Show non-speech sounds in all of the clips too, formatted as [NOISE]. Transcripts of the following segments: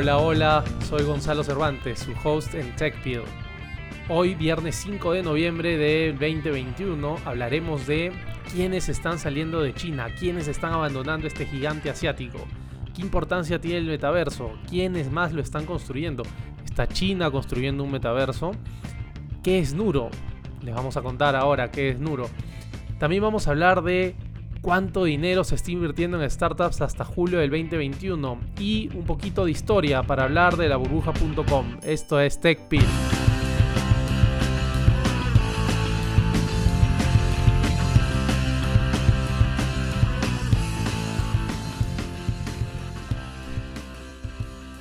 Hola, hola, soy Gonzalo Cervantes, su host en TechPeel. Hoy, viernes 5 de noviembre de 2021, hablaremos de quiénes están saliendo de China, quiénes están abandonando este gigante asiático, qué importancia tiene el metaverso, quiénes más lo están construyendo. ¿Está China construyendo un metaverso? ¿Qué es Nuro? Les vamos a contar ahora qué es Nuro. También vamos a hablar de cuánto dinero se está invirtiendo en startups hasta julio del 2021 y un poquito de historia para hablar de la burbuja.com. Esto es TechPil.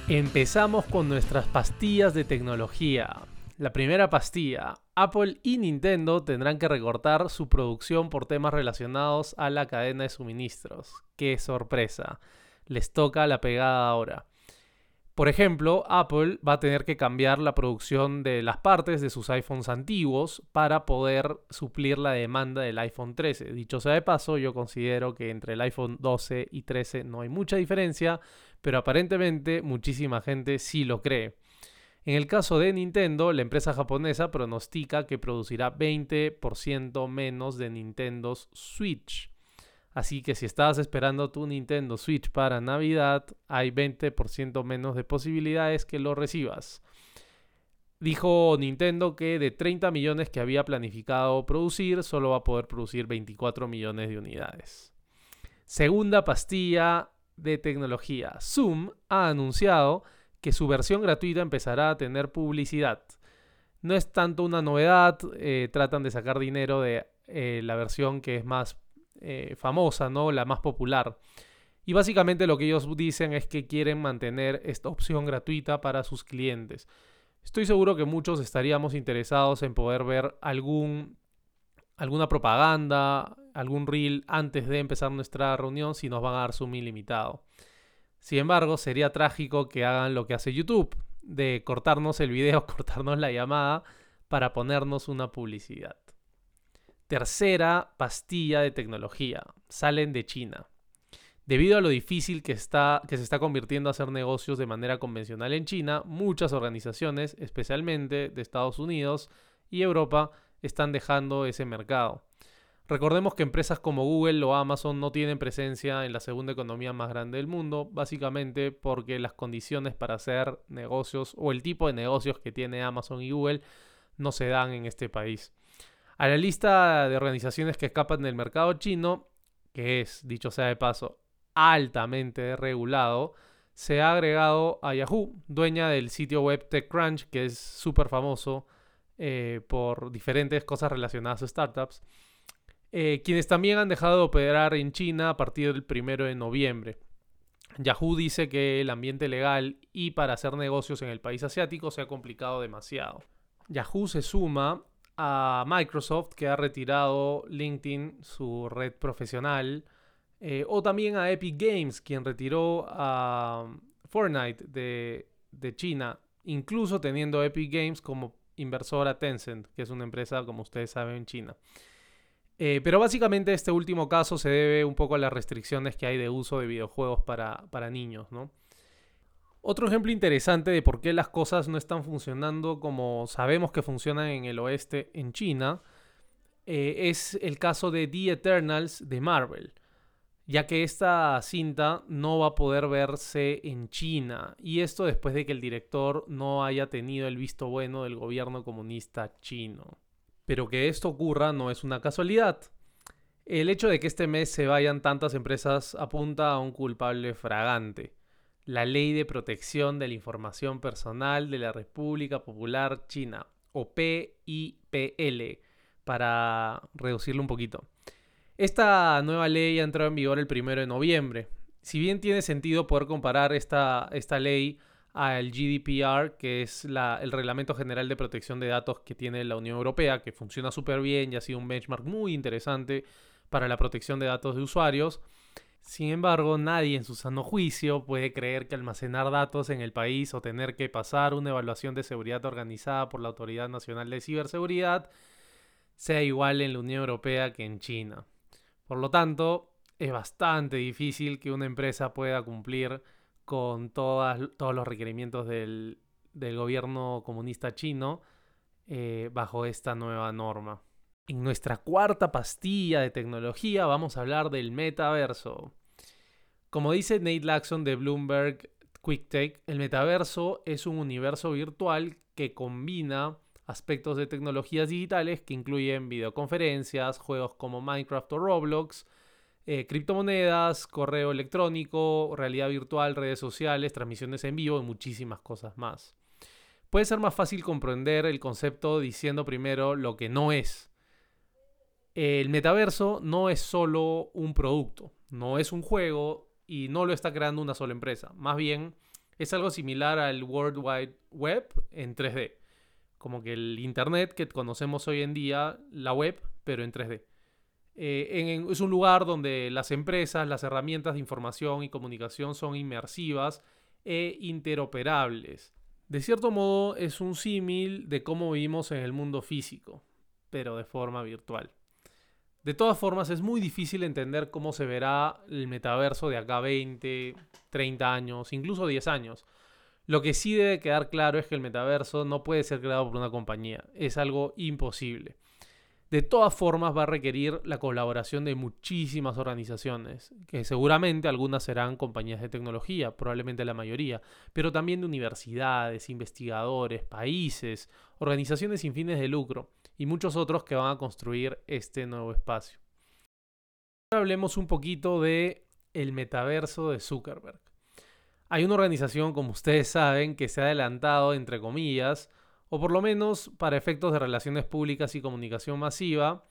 Empezamos con nuestras pastillas de tecnología. La primera pastilla. Apple y Nintendo tendrán que recortar su producción por temas relacionados a la cadena de suministros. ¡Qué sorpresa! Les toca la pegada ahora. Por ejemplo, Apple va a tener que cambiar la producción de las partes de sus iPhones antiguos para poder suplir la demanda del iPhone 13. Dicho sea de paso, yo considero que entre el iPhone 12 y 13 no hay mucha diferencia, pero aparentemente muchísima gente sí lo cree. En el caso de Nintendo, la empresa japonesa pronostica que producirá 20% menos de Nintendo Switch. Así que si estabas esperando tu Nintendo Switch para Navidad, hay 20% menos de posibilidades que lo recibas. Dijo Nintendo que de 30 millones que había planificado producir, solo va a poder producir 24 millones de unidades. Segunda pastilla de tecnología. Zoom ha anunciado que su versión gratuita empezará a tener publicidad. No es tanto una novedad, eh, tratan de sacar dinero de eh, la versión que es más eh, famosa, ¿no? la más popular. Y básicamente lo que ellos dicen es que quieren mantener esta opción gratuita para sus clientes. Estoy seguro que muchos estaríamos interesados en poder ver algún, alguna propaganda, algún reel antes de empezar nuestra reunión si nos van a dar Zoom ilimitado. Sin embargo, sería trágico que hagan lo que hace YouTube, de cortarnos el video, [LAUGHS] cortarnos la llamada para ponernos una publicidad. Tercera pastilla de tecnología. Salen de China. Debido a lo difícil que, está, que se está convirtiendo a hacer negocios de manera convencional en China, muchas organizaciones, especialmente de Estados Unidos y Europa, están dejando ese mercado. Recordemos que empresas como Google o Amazon no tienen presencia en la segunda economía más grande del mundo, básicamente porque las condiciones para hacer negocios o el tipo de negocios que tiene Amazon y Google no se dan en este país. A la lista de organizaciones que escapan del mercado chino, que es, dicho sea de paso, altamente regulado, se ha agregado a Yahoo, dueña del sitio web TechCrunch, que es súper famoso eh, por diferentes cosas relacionadas a startups eh, quienes también han dejado de operar en China a partir del primero de noviembre. Yahoo dice que el ambiente legal y para hacer negocios en el país asiático se ha complicado demasiado. Yahoo se suma a Microsoft que ha retirado LinkedIn, su red profesional, eh, o también a Epic Games, quien retiró a Fortnite de China, incluso teniendo Epic Games como inversora Tencent, que es una empresa, como ustedes saben, en China. Eh, pero básicamente este último caso se debe un poco a las restricciones que hay de uso de videojuegos para, niños, ¿no? Otro ejemplo interesante de por qué las cosas no están funcionando como sabemos que funcionan en el oeste en China eh, es el caso de The Eternals de Marvel, ya que esta cinta no va a poder verse en China y esto después de que el director no haya tenido el visto bueno del gobierno comunista chino. Pero que esto ocurra no es una casualidad. El hecho de que este mes se vayan tantas empresas apunta a un culpable fragante. La Ley de Protección de la Información Personal de la República Popular China, o PIPL, para reducirlo un poquito. Esta nueva ley ha entrado en vigor el 1 de noviembre. Si bien tiene sentido poder comparar esta, esta ley al GDPR, que es el Reglamento General de Protección de Datos que tiene la Unión Europea, que funciona súper bien y ha sido un benchmark muy interesante para la protección de datos de usuarios. Sin embargo, nadie en su sano juicio puede creer que almacenar datos en el país o tener que pasar una evaluación de seguridad organizada por la Autoridad Nacional de Ciberseguridad sea igual en la Unión Europea que en China. Por lo tanto, es bastante difícil que una empresa pueda cumplir con todas, todos los requerimientos del, gobierno comunista chino eh, bajo esta nueva norma. En nuestra cuarta pastilla de tecnología vamos a hablar del metaverso. Como dice Nate Laxon de Bloomberg QuickTech, el metaverso es un universo virtual que combina aspectos de tecnologías digitales que incluyen videoconferencias, juegos como Minecraft o Roblox, eh, criptomonedas, correo electrónico, realidad virtual, redes sociales, transmisiones en vivo y muchísimas cosas más. Puede ser más fácil comprender el concepto diciendo primero lo que no es. El metaverso no es solo un producto, no es un juego y no lo está creando una sola empresa. Más bien es algo similar al World Wide Web en 3D. Como que el Internet que conocemos hoy en día, la web, pero en 3D. Eh, es un lugar donde las empresas, las herramientas de información y comunicación son inmersivas e interoperables. De cierto modo es un símil de cómo vivimos en el mundo físico, pero de forma virtual. De todas formas, es muy difícil entender cómo se verá el metaverso de acá 20, 30 años, incluso 10 años. Lo que sí debe quedar claro es que el metaverso no puede ser creado por una compañía, es algo imposible. De todas formas va a requerir la colaboración de muchísimas organizaciones, que seguramente algunas serán compañías de tecnología, probablemente la mayoría, pero también de universidades, investigadores, países, organizaciones sin fines de lucro y muchos otros que van a construir este nuevo espacio. Ahora hablemos un poquito de el metaverso de Zuckerberg. Hay una organización, como ustedes saben, que se ha adelantado, entre comillas, o por lo menos para efectos de relaciones públicas y comunicación masiva,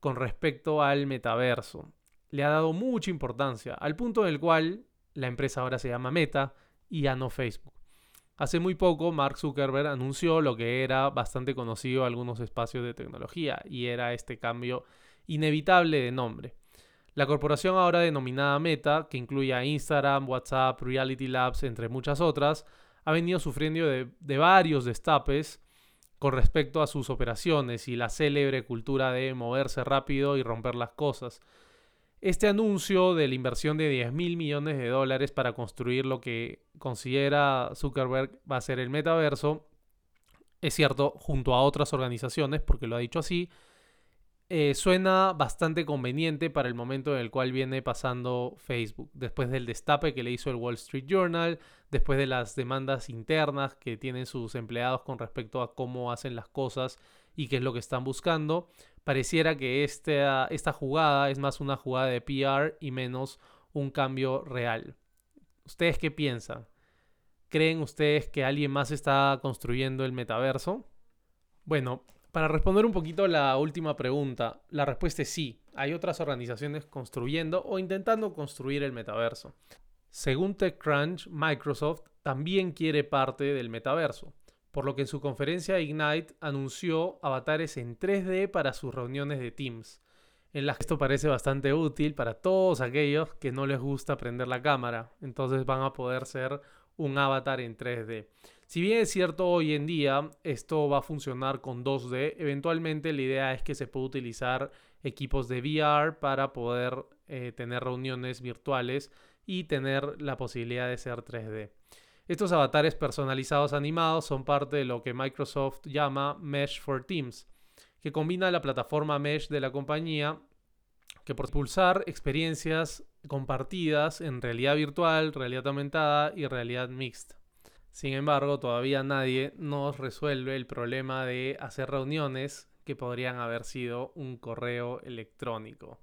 con respecto al metaverso. Le ha dado mucha importancia, al punto en el cual la empresa ahora se llama Meta y ya no Facebook. Hace muy poco Mark Zuckerberg anunció lo que era bastante conocido en algunos espacios de tecnología y era este cambio inevitable de nombre. La corporación ahora denominada Meta, que incluye a Instagram, WhatsApp, Reality Labs, entre muchas otras, ha venido sufriendo de, varios destapes con respecto a sus operaciones y la célebre cultura de moverse rápido y romper las cosas. Este anuncio de la inversión de 10 mil millones de dólares para construir lo que considera Zuckerberg va a ser el metaverso, es cierto, junto a otras organizaciones, porque lo ha dicho así, eh, suena bastante conveniente para el momento en el cual viene pasando Facebook, después del destape que le hizo el Wall Street Journal, después de las demandas internas que tienen sus empleados con respecto a cómo hacen las cosas y qué es lo que están buscando. Pareciera que esta, esta jugada es más una jugada de PR y menos un cambio real. ¿Ustedes qué piensan? ¿Creen ustedes que alguien más está construyendo el metaverso? Bueno, para responder un poquito la última pregunta, la respuesta es sí. Hay otras organizaciones construyendo o intentando construir el metaverso. Según TechCrunch, Microsoft también quiere parte del metaverso, por lo que en su conferencia Ignite anunció avatares en 3D para sus reuniones de Teams, en las que esto parece bastante útil para todos aquellos que no les gusta prender la cámara, entonces van a poder ser un avatar en 3D. Si bien es cierto hoy en día esto va a funcionar con 2D, eventualmente la idea es que se pueda utilizar equipos de VR para poder eh, tener reuniones virtuales y tener la posibilidad de ser 3D. Estos avatares personalizados animados son parte de lo que Microsoft llama Mesh for Teams, que combina la plataforma Mesh de la compañía que por pulsar experiencias compartidas en realidad virtual, realidad aumentada y realidad mixta. Sin embargo, todavía nadie nos resuelve el problema de hacer reuniones que podrían haber sido un correo electrónico.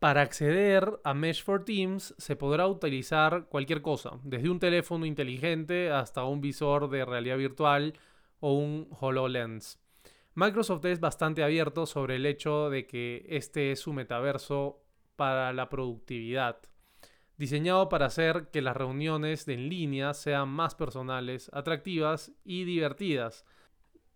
Para acceder a Mesh for Teams se podrá utilizar cualquier cosa, desde un teléfono inteligente hasta un visor de realidad virtual o un HoloLens. Microsoft es bastante abierto sobre el hecho de que este es su metaverso para la productividad diseñado para hacer que las reuniones en línea sean más personales, atractivas y divertidas.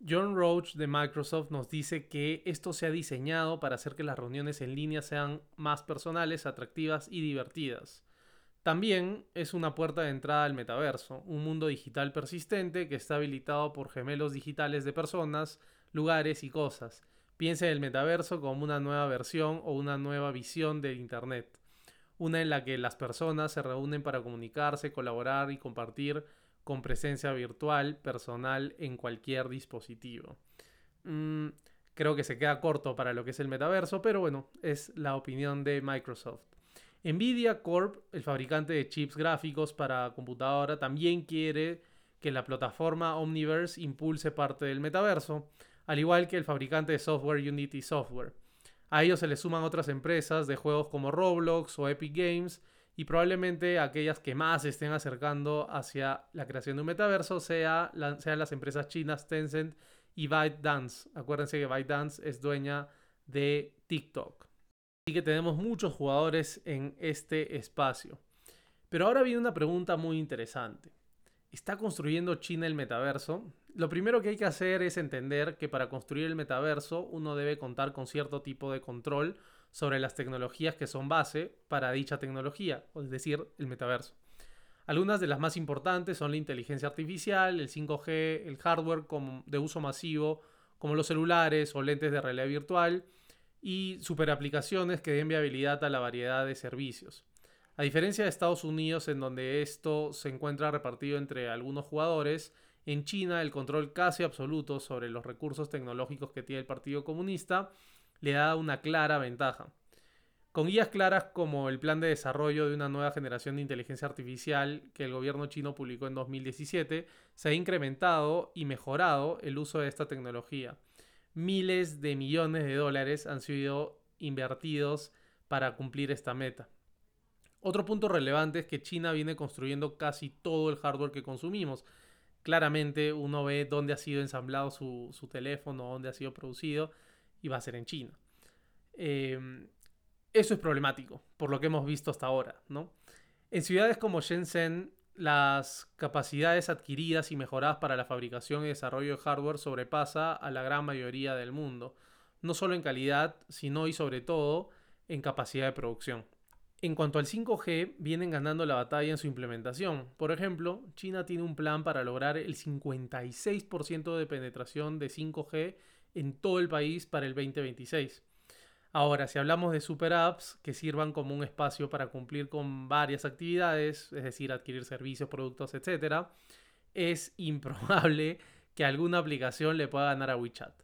John Roach de Microsoft nos dice que esto se ha diseñado para hacer que las reuniones en línea sean más personales, atractivas y divertidas. También es una puerta de entrada al metaverso, un mundo digital persistente que está habilitado por gemelos digitales de personas, lugares y cosas. Piensa en el metaverso como una nueva versión o una nueva visión del Internet una en la que las personas se reúnen para comunicarse, colaborar y compartir con presencia virtual personal en cualquier dispositivo. Mm, creo que se queda corto para lo que es el metaverso, pero bueno, es la opinión de Microsoft. Nvidia Corp, el fabricante de chips gráficos para computadora, también quiere que la plataforma Omniverse impulse parte del metaverso, al igual que el fabricante de software Unity Software. A ellos se le suman otras empresas de juegos como Roblox o Epic Games y probablemente aquellas que más se estén acercando hacia la creación de un metaverso sea sean las empresas chinas Tencent y ByteDance. Acuérdense que ByteDance es dueña de TikTok. Así que tenemos muchos jugadores en este espacio. Pero ahora viene una pregunta muy interesante. ¿Está construyendo China el metaverso? Lo primero que hay que hacer es entender que para construir el metaverso uno debe contar con cierto tipo de control sobre las tecnologías que son base para dicha tecnología, es decir, el metaverso. Algunas de las más importantes son la inteligencia artificial, el 5G, el hardware de uso masivo, como los celulares o lentes de realidad virtual, y superaplicaciones que den viabilidad a la variedad de servicios. A diferencia de Estados Unidos, en donde esto se encuentra repartido entre algunos jugadores, en China el control casi absoluto sobre los recursos tecnológicos que tiene el Partido Comunista le da una clara ventaja. Con guías claras como el plan de desarrollo de una nueva generación de inteligencia artificial que el gobierno chino publicó en 2017, se ha incrementado y mejorado el uso de esta tecnología miles de millones de dólares han sido invertidos para cumplir esta meta. Otro punto relevante es que China viene construyendo casi todo el hardware que consumimos. Claramente uno ve dónde ha sido ensamblado su, teléfono, dónde ha sido producido y va a ser en China. Em, eso es problemático, por lo que hemos visto hasta ahora. ¿no? En ciudades como Shenzhen las capacidades adquiridas y mejoradas para la fabricación y desarrollo de hardware sobrepasa a la gran mayoría del mundo, no solo en calidad, sino y sobre todo en capacidad de producción. En cuanto al 5G, vienen ganando la batalla en su implementación. Por ejemplo, China tiene un plan para lograr el 56% de penetración de 5G en todo el país para el 2026. Ahora, si hablamos de super apps que sirvan como un espacio para cumplir con varias actividades, es decir, adquirir servicios, productos, etc., es [LAUGHS] improbable que alguna aplicación le pueda ganar a WeChat.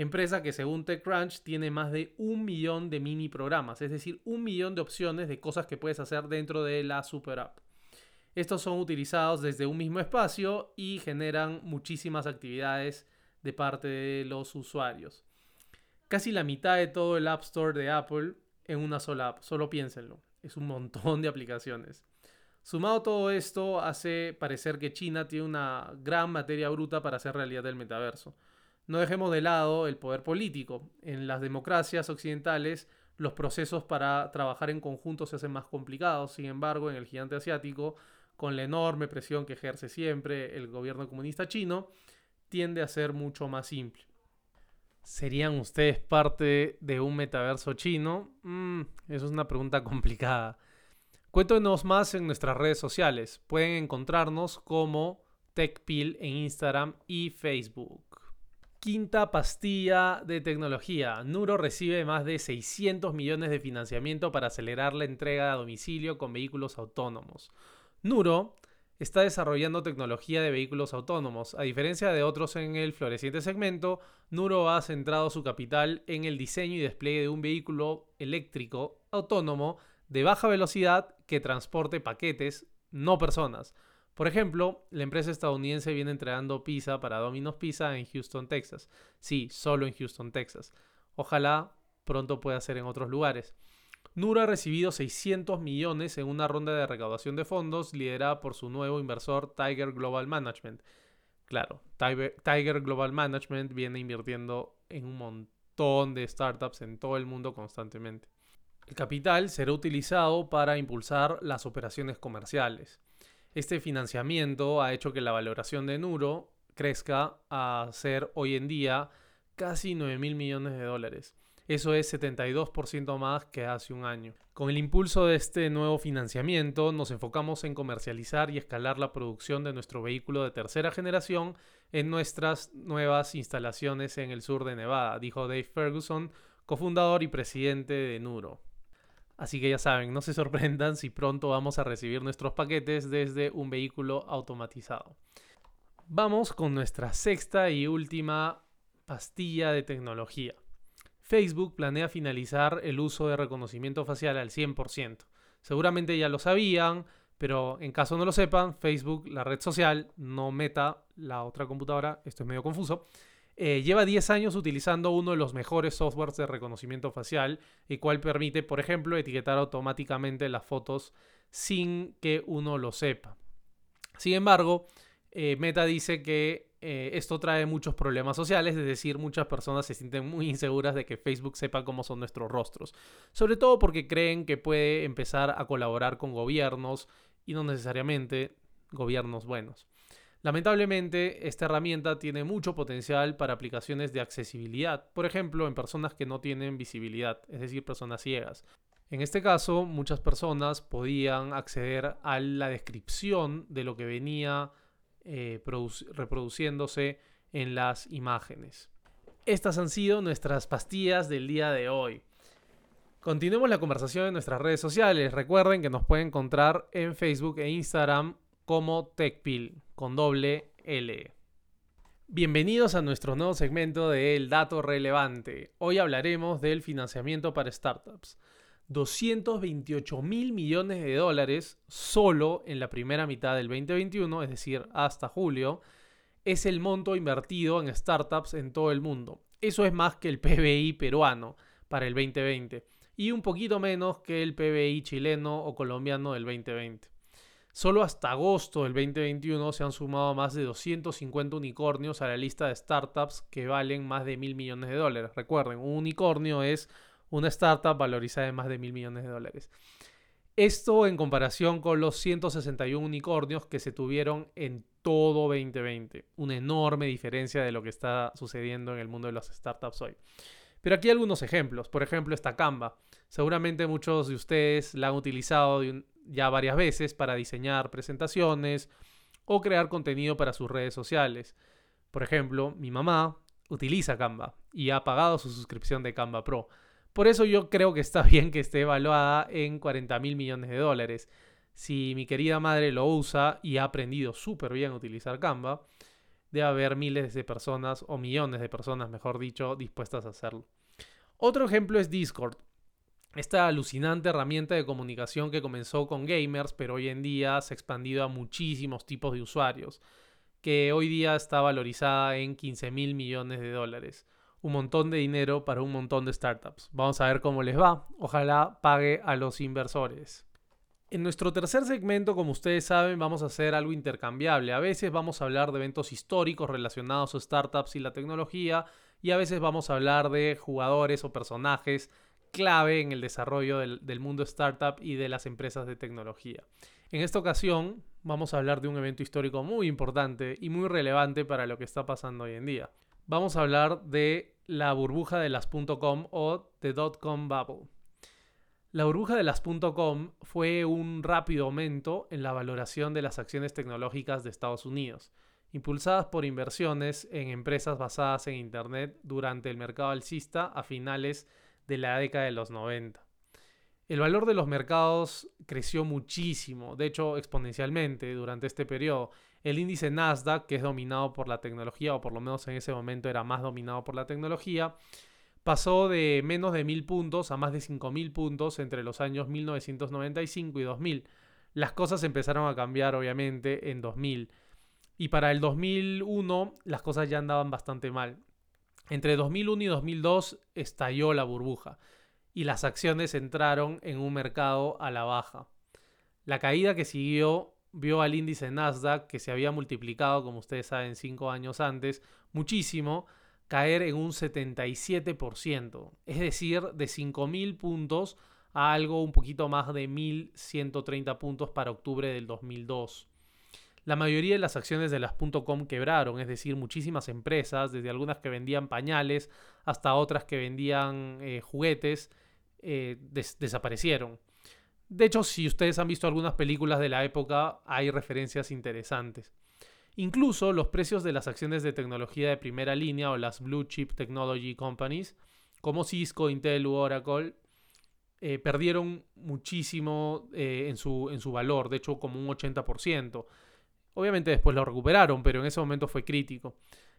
Empresa que según TechCrunch tiene más de un millón de mini programas, es decir, un millón de opciones de cosas que puedes hacer dentro de la super app. Estos son utilizados desde un mismo espacio y generan muchísimas actividades de parte de los usuarios casi la mitad de todo el App Store de Apple en una sola app. Solo piénsenlo. Es un montón de aplicaciones. Sumado todo esto, hace parecer que China tiene una gran materia bruta para hacer realidad el metaverso. No dejemos de lado el poder político. En las democracias occidentales, los procesos para trabajar en conjunto se hacen más complicados. Sin embargo, en el gigante asiático, con la enorme presión que ejerce siempre el gobierno comunista chino, tiende a ser mucho más simple. ¿Serían ustedes parte de un metaverso chino? Mm, eso es una pregunta complicada. Cuéntenos más en nuestras redes sociales. Pueden encontrarnos como TechPil en Instagram y Facebook. Quinta pastilla de tecnología. Nuro recibe más de 600 millones de financiamiento para acelerar la entrega a domicilio con vehículos autónomos. Nuro está desarrollando tecnología de vehículos autónomos. A diferencia de otros en el floreciente segmento, Nuro ha centrado su capital en el diseño y despliegue de un vehículo eléctrico autónomo de baja velocidad que transporte paquetes, no personas. Por ejemplo, la empresa estadounidense viene entregando pizza para Domino's Pizza en Houston, Texas. Sí, solo en Houston, Texas. Ojalá pronto pueda ser en otros lugares. Nuro ha recibido 600 millones en una ronda de recaudación de fondos liderada por su nuevo inversor Tiger Global Management. Claro, Tiger, Global Management viene invirtiendo en un montón de startups en todo el mundo constantemente. El capital será utilizado para impulsar las operaciones comerciales. Este financiamiento ha hecho que la valoración de Nuro crezca a ser hoy en día casi 9 mil millones de dólares. Eso es 72% más que hace un año. Con el impulso de este nuevo financiamiento, nos enfocamos en comercializar y escalar la producción de nuestro vehículo de tercera generación en nuestras nuevas instalaciones en el sur de Nevada, dijo Dave Ferguson, cofundador y presidente de Nuro. Así que ya saben, no se sorprendan si pronto vamos a recibir nuestros paquetes desde un vehículo automatizado. Vamos con nuestra sexta y última pastilla de tecnología. Facebook planea finalizar el uso de reconocimiento facial al 100%. Seguramente ya lo sabían, pero en caso no lo sepan, Facebook, la red social, no Meta, la otra computadora, esto es medio confuso, eh, lleva 10 años utilizando uno de los mejores softwares de reconocimiento facial, el cual permite, por ejemplo, etiquetar automáticamente las fotos sin que uno lo sepa. Sin embargo, eh, Meta dice que eh, esto trae muchos problemas sociales, es decir, muchas personas se sienten muy inseguras de que Facebook sepa cómo son nuestros rostros, sobre todo porque creen que puede empezar a colaborar con gobiernos y no necesariamente gobiernos buenos. Lamentablemente, esta herramienta tiene mucho potencial para aplicaciones de accesibilidad, por ejemplo, en personas que no tienen visibilidad, es decir, personas ciegas. En este caso, muchas personas podían acceder a la descripción de lo que venía eh, reproduciéndose en las imágenes. Estas han sido nuestras pastillas del día de hoy. Continuemos la conversación en nuestras redes sociales. Recuerden que nos pueden encontrar en Facebook e Instagram como TechPil con doble L. Bienvenidos a nuestro nuevo segmento de El Dato Relevante. Hoy hablaremos del financiamiento para startups. 228 mil millones de dólares solo en la primera mitad del 2021, es decir, hasta julio, es el monto invertido en startups en todo el mundo. Eso es más que el PBI peruano para el 2020 y un poquito menos que el PBI chileno o colombiano del 2020. Solo hasta agosto del 2021 se han sumado más de 250 unicornios a la lista de startups que valen más de mil millones de dólares. Recuerden, un unicornio es una startup valorizada en más de mil millones de dólares. Esto en comparación con los 161 unicornios que se tuvieron en todo 2020. Una enorme diferencia de lo que está sucediendo en el mundo de las startups hoy. Pero aquí algunos ejemplos. Por ejemplo, esta Canva. Seguramente muchos de ustedes la han utilizado ya varias veces para diseñar presentaciones o crear contenido para sus redes sociales. Por ejemplo, mi mamá utiliza Canva y ha pagado su suscripción de Canva Pro. Por eso yo creo que está [LAUGHS] bien que esté evaluada en 40 mil millones de dólares. Si mi querida madre lo usa y ha aprendido súper bien a utilizar Canva, debe haber miles de personas, o millones de personas, mejor dicho, dispuestas a hacerlo. Otro ejemplo es Discord. Esta alucinante herramienta de comunicación que comenzó con gamers, pero hoy en día se ha expandido a muchísimos tipos de usuarios, que hoy día está valorizada en 15 mil millones de dólares. Un montón de dinero para un montón de startups. Vamos a ver cómo les va. Ojalá pague a los inversores. En nuestro tercer segmento, como ustedes saben, vamos a hacer algo intercambiable. A veces vamos a hablar de eventos históricos relacionados a startups y la tecnología, y a veces vamos a hablar de jugadores o personajes clave en el desarrollo del, mundo startup y de las empresas de tecnología. En esta ocasión vamos a hablar de un evento histórico muy importante y muy relevante para lo que está pasando hoy en día. Vamos a hablar de la burbuja de las .com o the .com bubble. La burbuja de las .com fue un rápido aumento en la valoración de las acciones tecnológicas de Estados Unidos impulsadas por inversiones en empresas basadas en Internet durante el mercado alcista a finales de la década de los 90. El valor de los mercados creció muchísimo, de hecho exponencialmente durante este periodo. El índice Nasdaq, que es dominado por la tecnología, o por lo menos en ese momento era más dominado por la tecnología, pasó de menos de 1000 puntos a más de 5000 puntos entre los años 1995 y 2000. Las cosas empezaron a cambiar obviamente en 2000 y para el 2001 las cosas ya andaban bastante mal. Entre 2001 y 2002 estalló la burbuja y las acciones entraron en un mercado a la baja. La caída que siguió vio al índice Nasdaq, que se había multiplicado, como ustedes saben, cinco años antes, muchísimo, caer en un 77%. Es decir, de 5.000 puntos a algo un poquito más de 1.130 puntos para octubre del 2002. La mayoría de las acciones de las .com quebraron, es decir, muchísimas empresas, desde algunas que vendían pañales hasta otras que vendían eh, juguetes, eh, desaparecieron. De hecho, si ustedes han visto algunas películas de la época, hay referencias interesantes. Incluso los precios de las acciones de tecnología de primera línea o las blue chip technology companies, como Cisco, Intel u Oracle, eh, perdieron muchísimo en, su, en su valor, de hecho como un 80%. Obviamente después lo recuperaron, pero en ese momento fue crítico.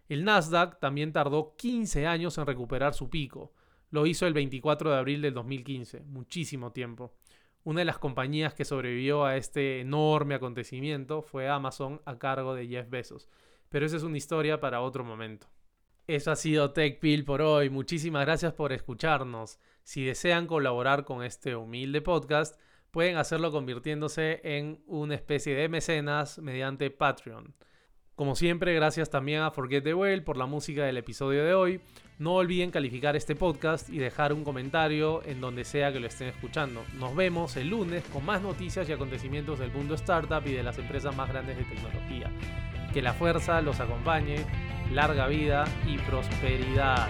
El Nasdaq también tardó 15 años en recuperar su pico. Lo hizo el 24 de abril del 2015, muchísimo tiempo. Una de las compañías que sobrevivió a este enorme acontecimiento fue Amazon a cargo de Jeff Bezos. Pero esa es una historia para otro momento. Eso ha sido TechPill por hoy. Muchísimas gracias por escucharnos. Si desean colaborar con este humilde podcast, pueden hacerlo convirtiéndose en una especie de mecenas mediante Patreon. Como siempre, gracias también a Forget the Whale por la música del episodio de hoy. No olviden calificar este podcast y dejar un comentario en donde sea que lo estén escuchando. Nos vemos el lunes con más noticias y acontecimientos del mundo startup y de las empresas más grandes de tecnología. Que la fuerza los acompañe, larga vida y prosperidad.